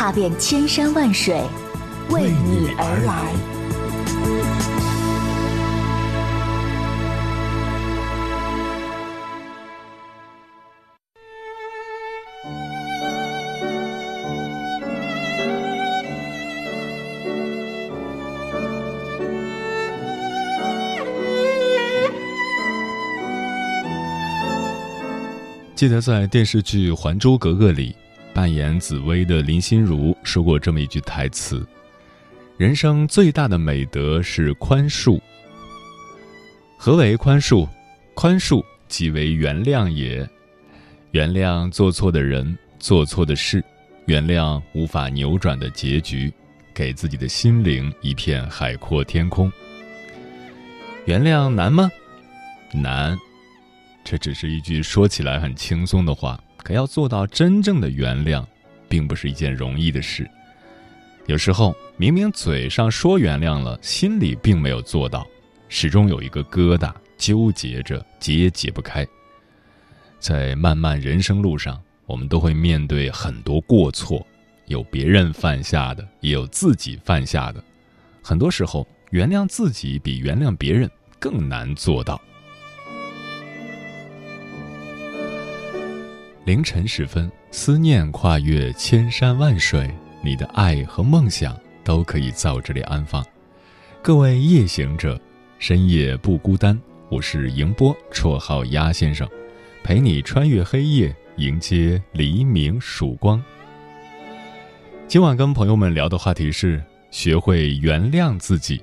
踏遍千山万水，为你而来。记得在电视剧《还珠格格》里，扮演紫薇的林心如说过这么一句台词：“人生最大的美德是宽恕。何为宽恕？宽恕即为原谅也。原谅做错的人、做错的事，原谅无法扭转的结局，给自己的心灵一片海阔天空。原谅难吗？难。”这只是一句说起来很轻松的话，可要做到真正的原谅，并不是一件容易的事。有时候明明嘴上说原谅了，心里并没有做到，始终有一个疙瘩纠结着，解也解不开。在漫漫人生路上，我们都会面对很多过错，有别人犯下的，也有自己犯下的。很多时候，原谅自己比原谅别人更难做到。凌晨时分，思念跨越千山万水，你的爱和梦想都可以在我这里安放。各位夜行者，深夜不孤单。我是迎波，绰号鸭先生，陪你穿越黑夜，迎接黎明曙光。今晚跟朋友们聊的话题是学会原谅自己。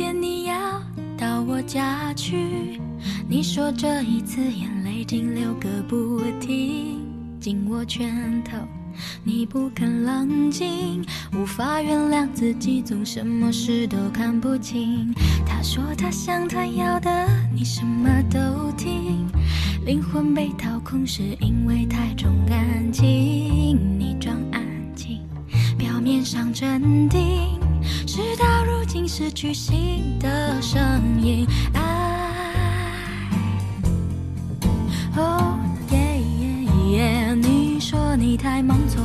天你要到我家去，你说这一次眼泪竟流个不停，紧握拳头，你不肯冷静，无法原谅自己，总什么事都看不清。他说他想他要的，你什么都听，灵魂被掏空是因为太重感情，你装安静，表面上镇定。直到如今，失去心的声音。爱，哦耶耶耶，你说你太忙错。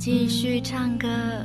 继续唱歌。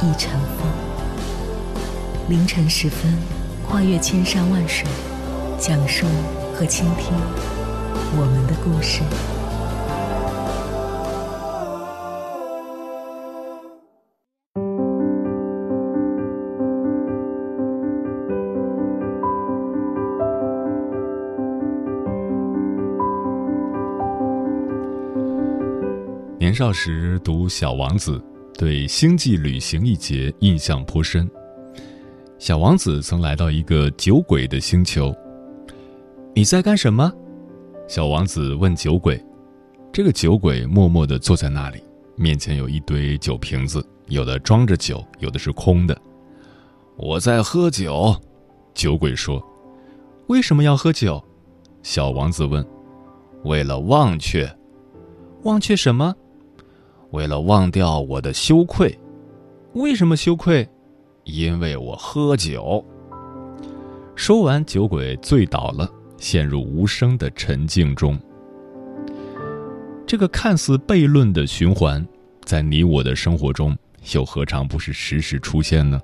一尘风，凌晨时分，跨越千山万水，讲述和倾听我们的故事。年少时读《小王子》。对星际旅行一节印象颇深。小王子曾来到一个酒鬼的星球。你在干什么？小王子问酒鬼。这个酒鬼默默地坐在那里，面前有一堆酒瓶子，有的装着酒，有的是空的。我在喝酒，酒鬼说。为什么要喝酒？小王子问。为了忘却。忘却什么？为了忘掉我的羞愧，为什么羞愧？因为我喝酒。说完，酒鬼醉倒了，陷入无声的沉静中。这个看似悖论的循环，在你我的生活中，又何尝不是时时出现呢？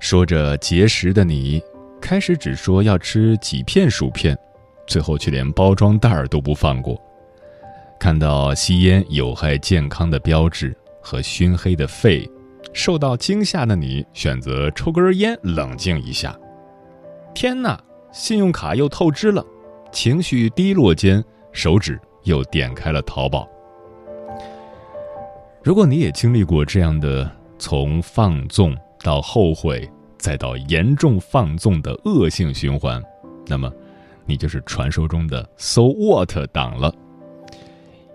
说着节食的你，开始只说要吃几片薯片，最后却连包装袋儿都不放过。看到吸烟有害健康的标志和熏黑的肺，受到惊吓的你选择抽根烟冷静一下。天哪，信用卡又透支了，情绪低落间，手指又点开了淘宝。如果你也经历过这样的从放纵到后悔再到严重放纵的恶性循环，那么你就是传说中的 “so what” 党了。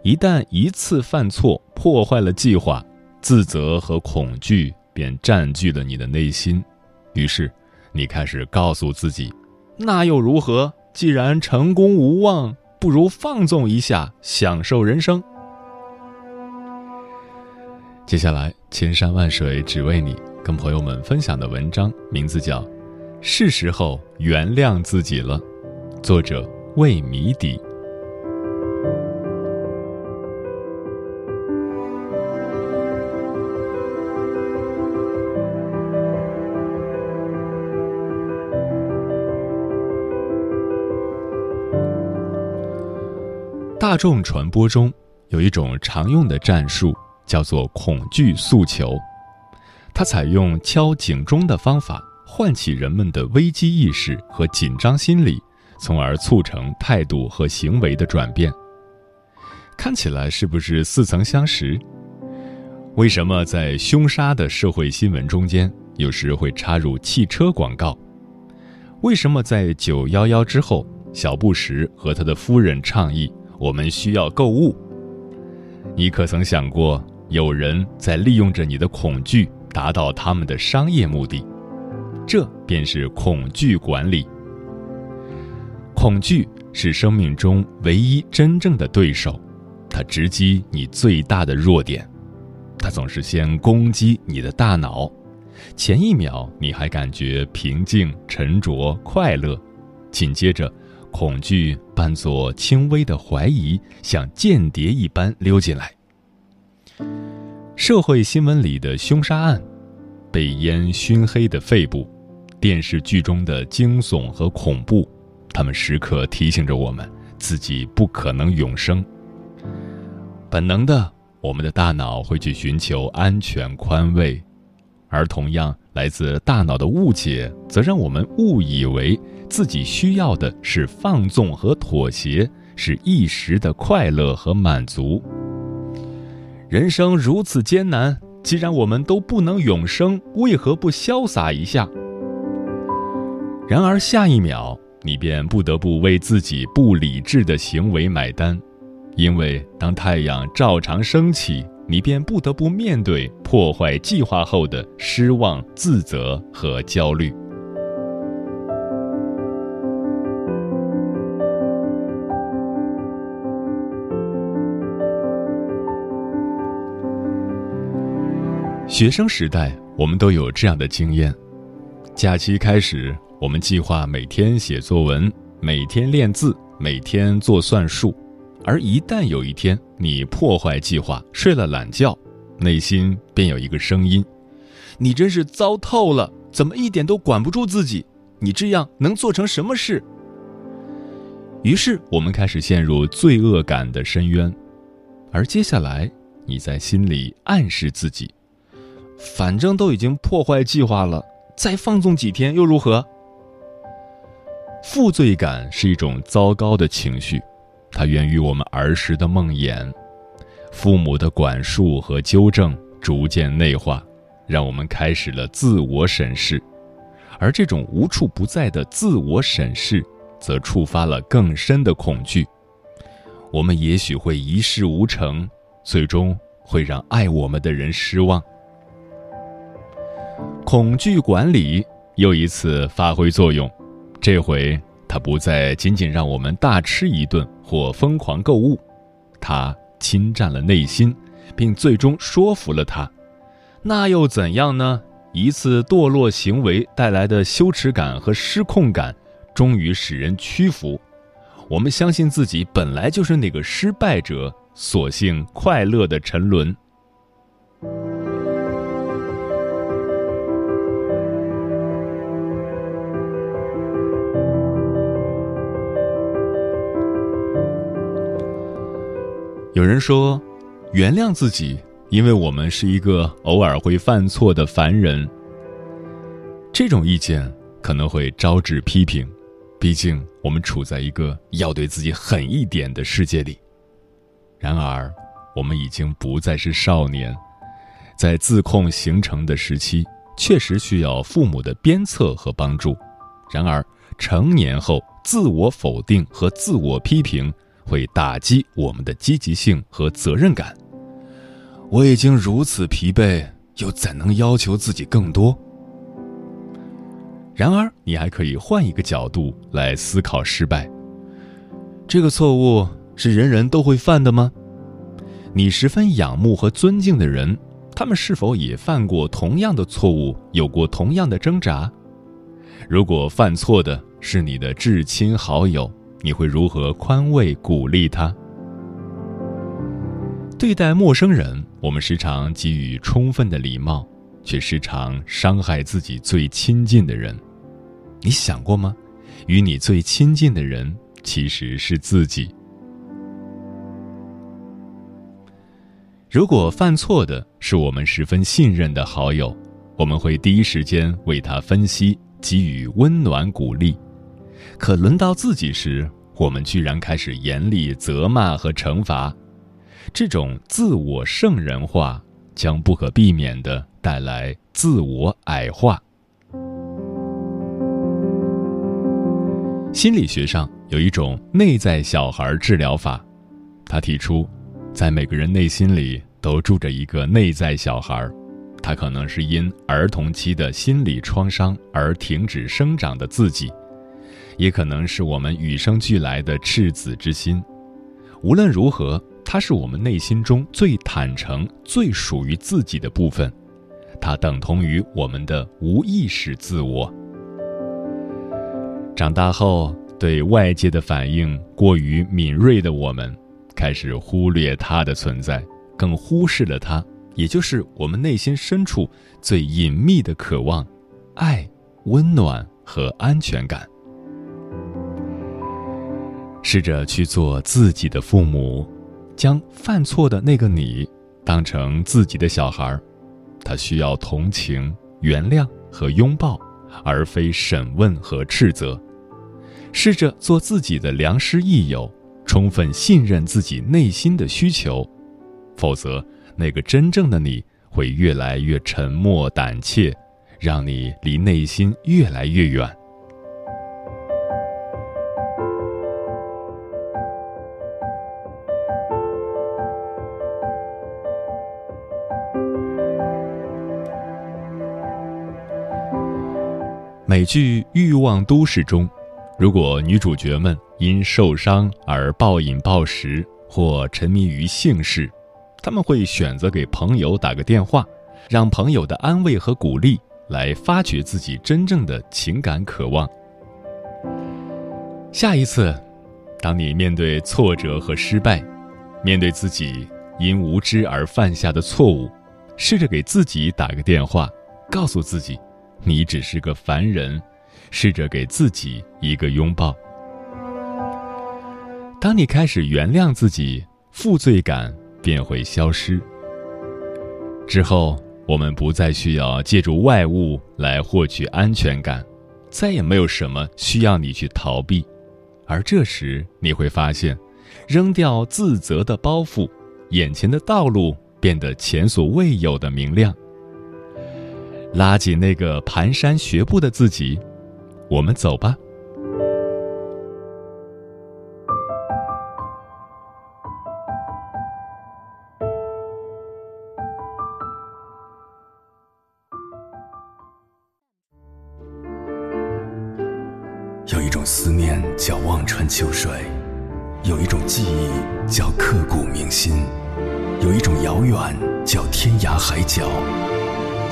一旦一次犯错破坏了计划，自责和恐惧便占据了你的内心，于是你开始告诉自己：“那又如何？既然成功无望，不如放纵一下，享受人生。”接下来，千山万水只为你，跟朋友们分享的文章名字叫《是时候原谅自己了》，作者魏迷底。大众传播中有一种常用的战术，叫做恐惧诉求。它采用敲警钟的方法，唤起人们的危机意识和紧张心理，从而促成态度和行为的转变。看起来是不是似曾相识？为什么在凶杀的社会新闻中间，有时会插入汽车广告？为什么在九幺幺之后，小布什和他的夫人倡议？我们需要购物。你可曾想过，有人在利用着你的恐惧，达到他们的商业目的？这便是恐惧管理，恐惧是生命中唯一真正的对手，它直击你最大的弱点，它总是先攻击你的大脑。前一秒你还感觉平静、沉着、快乐，紧接着，恐惧扮作轻微的怀疑，像间谍一般溜进来。社会新闻里的凶杀案，被烟熏黑的肺部，电视剧中的惊悚和恐怖。他们时刻提醒着我们，自己不可能永生。本能的，我们的大脑会去寻求安全宽慰，而同样来自大脑的误解，则让我们误以为自己需要的是放纵和妥协，是一时的快乐和满足。人生如此艰难，既然我们都不能永生，为何不潇洒一下？然而下一秒。你便不得不为自己不理智的行为买单，因为当太阳照常升起，你便不得不面对破坏计划后的失望、自责和焦虑。学生时代，我们都有这样的经验：假期开始。我们计划每天写作文，每天练字，每天做算术，而一旦有一天你破坏计划，睡了懒觉，内心便有一个声音：“你真是糟透了，怎么一点都管不住自己？你这样能做成什么事？”于是我们开始陷入罪恶感的深渊，而接下来你在心里暗示自己：“反正都已经破坏计划了，再放纵几天又如何？”负罪感是一种糟糕的情绪，它源于我们儿时的梦魇，父母的管束和纠正逐渐内化，让我们开始了自我审视，而这种无处不在的自我审视，则触发了更深的恐惧。我们也许会一事无成，最终会让爱我们的人失望。恐惧管理又一次发挥作用。这回，它不再仅仅让我们大吃一顿或疯狂购物，它侵占了内心，并最终说服了他。那又怎样呢？一次堕落行为带来的羞耻感和失控感，终于使人屈服。我们相信自己本来就是那个失败者，索性快乐的沉沦。有人说，原谅自己，因为我们是一个偶尔会犯错的凡人。这种意见可能会招致批评，毕竟我们处在一个要对自己狠一点的世界里。然而，我们已经不再是少年，在自控形成的时期，确实需要父母的鞭策和帮助。然而，成年后，自我否定和自我批评。会打击我们的积极性和责任感。我已经如此疲惫，又怎能要求自己更多？然而，你还可以换一个角度来思考失败。这个错误是人人都会犯的吗？你十分仰慕和尊敬的人，他们是否也犯过同样的错误，有过同样的挣扎？如果犯错的是你的至亲好友，你会如何宽慰鼓励他？对待陌生人，我们时常给予充分的礼貌，却时常伤害自己最亲近的人。你想过吗？与你最亲近的人其实是自己。如果犯错的是我们十分信任的好友，我们会第一时间为他分析，给予温暖鼓励。可轮到自己时，我们居然开始严厉责骂和惩罚，这种自我圣人化将不可避免的带来自我矮化。心理学上有一种内在小孩治疗法，他提出，在每个人内心里都住着一个内在小孩，他可能是因儿童期的心理创伤而停止生长的自己。也可能是我们与生俱来的赤子之心。无论如何，它是我们内心中最坦诚、最属于自己的部分，它等同于我们的无意识自我。长大后，对外界的反应过于敏锐的我们，开始忽略它的存在，更忽视了它，也就是我们内心深处最隐秘的渴望——爱、温暖和安全感。试着去做自己的父母，将犯错的那个你当成自己的小孩他需要同情、原谅和拥抱，而非审问和斥责。试着做自己的良师益友，充分信任自己内心的需求，否则那个真正的你会越来越沉默胆怯，让你离内心越来越远。美剧《欲望都市》中，如果女主角们因受伤而暴饮暴食或沉迷于性事，他们会选择给朋友打个电话，让朋友的安慰和鼓励来发掘自己真正的情感渴望。下一次，当你面对挫折和失败，面对自己因无知而犯下的错误，试着给自己打个电话，告诉自己。你只是个凡人，试着给自己一个拥抱。当你开始原谅自己，负罪感便会消失。之后，我们不再需要借助外物来获取安全感，再也没有什么需要你去逃避。而这时，你会发现，扔掉自责的包袱，眼前的道路变得前所未有的明亮。拉紧那个蹒跚学步的自己，我们走吧。有一种思念叫望穿秋水，有一种记忆叫刻骨铭心，有一种遥远叫天涯海角。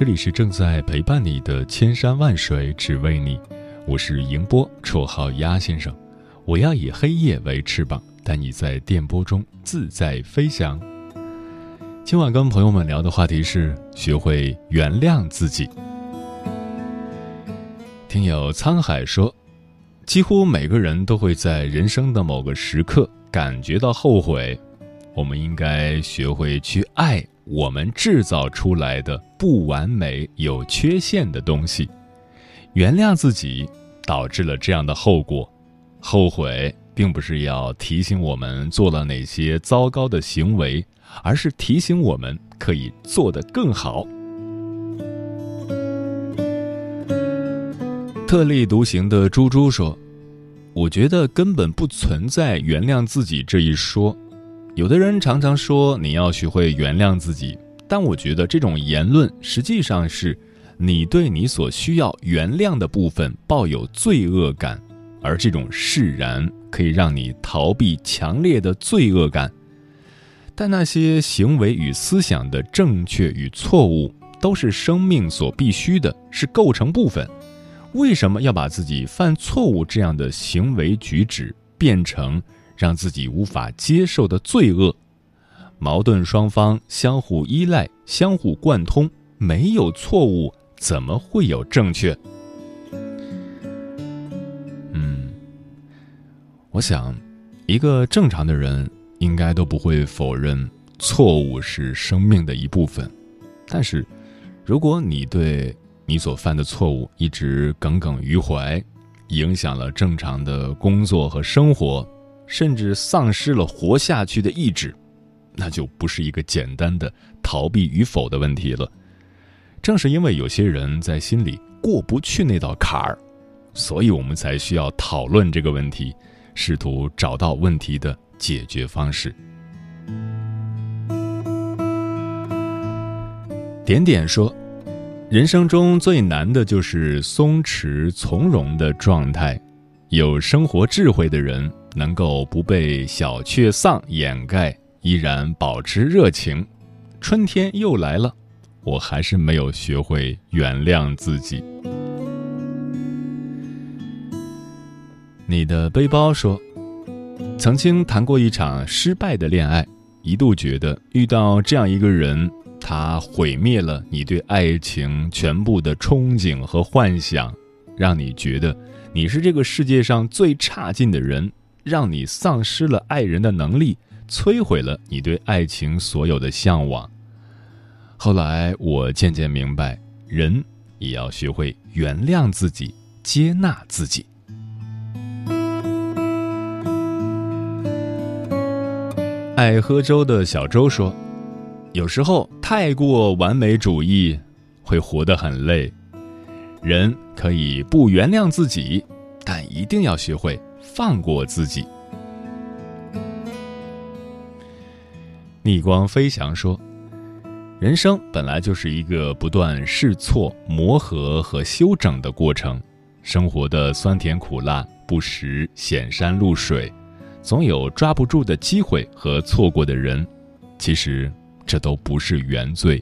这里是正在陪伴你的千山万水，只为你。我是迎波，绰号鸭先生。我要以黑夜为翅膀，带你在电波中自在飞翔。今晚跟朋友们聊的话题是学会原谅自己。听友沧海说，几乎每个人都会在人生的某个时刻感觉到后悔。我们应该学会去爱。我们制造出来的不完美、有缺陷的东西，原谅自己，导致了这样的后果。后悔并不是要提醒我们做了哪些糟糕的行为，而是提醒我们可以做得更好。特立独行的猪猪说：“我觉得根本不存在原谅自己这一说。”有的人常常说你要学会原谅自己，但我觉得这种言论实际上是你对你所需要原谅的部分抱有罪恶感，而这种释然可以让你逃避强烈的罪恶感。但那些行为与思想的正确与错误都是生命所必须的，是构成部分。为什么要把自己犯错误这样的行为举止变成？让自己无法接受的罪恶，矛盾双方相互依赖、相互贯通，没有错误，怎么会有正确？嗯，我想，一个正常的人应该都不会否认错误是生命的一部分。但是，如果你对你所犯的错误一直耿耿于怀，影响了正常的工作和生活，甚至丧失了活下去的意志，那就不是一个简单的逃避与否的问题了。正是因为有些人在心里过不去那道坎儿，所以我们才需要讨论这个问题，试图找到问题的解决方式。点点说。人生中最难的就是松弛从容的状态。有生活智慧的人能够不被小确丧掩盖，依然保持热情。春天又来了，我还是没有学会原谅自己。你的背包说，曾经谈过一场失败的恋爱，一度觉得遇到这样一个人。他毁灭了你对爱情全部的憧憬和幻想，让你觉得你是这个世界上最差劲的人，让你丧失了爱人的能力，摧毁了你对爱情所有的向往。后来我渐渐明白，人也要学会原谅自己，接纳自己。爱喝粥的小周说。有时候太过完美主义会活得很累。人可以不原谅自己，但一定要学会放过自己。逆光飞翔说：“人生本来就是一个不断试错、磨合和修整的过程，生活的酸甜苦辣，不时显山露水，总有抓不住的机会和错过的人。其实。”这都不是原罪。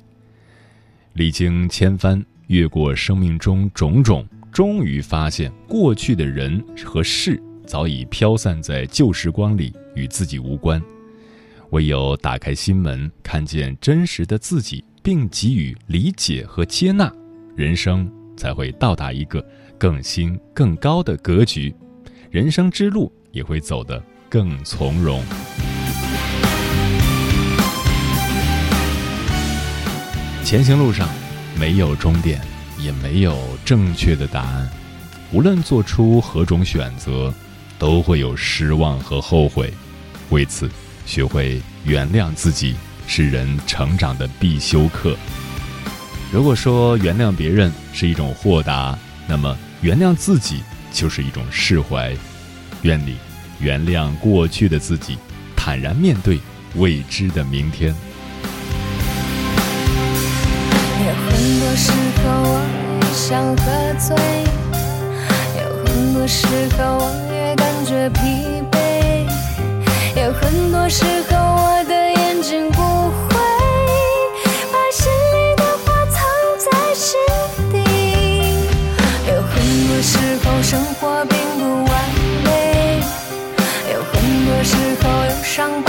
历经千帆，越过生命中种种，终于发现过去的人和事早已飘散在旧时光里，与自己无关。唯有打开心门，看见真实的自己，并给予理解和接纳，人生才会到达一个更新更高的格局，人生之路也会走得更从容。前行路上，没有终点，也没有正确的答案。无论做出何种选择，都会有失望和后悔。为此，学会原谅自己是人成长的必修课。如果说原谅别人是一种豁达，那么原谅自己就是一种释怀。愿你原谅过去的自己，坦然面对未知的明天。有很多时候我也想喝醉，有很多时候我也感觉疲，很多时候我的眼睛不会把心里的话藏在心底，有很多时候生活并不完美，有很多时候忧伤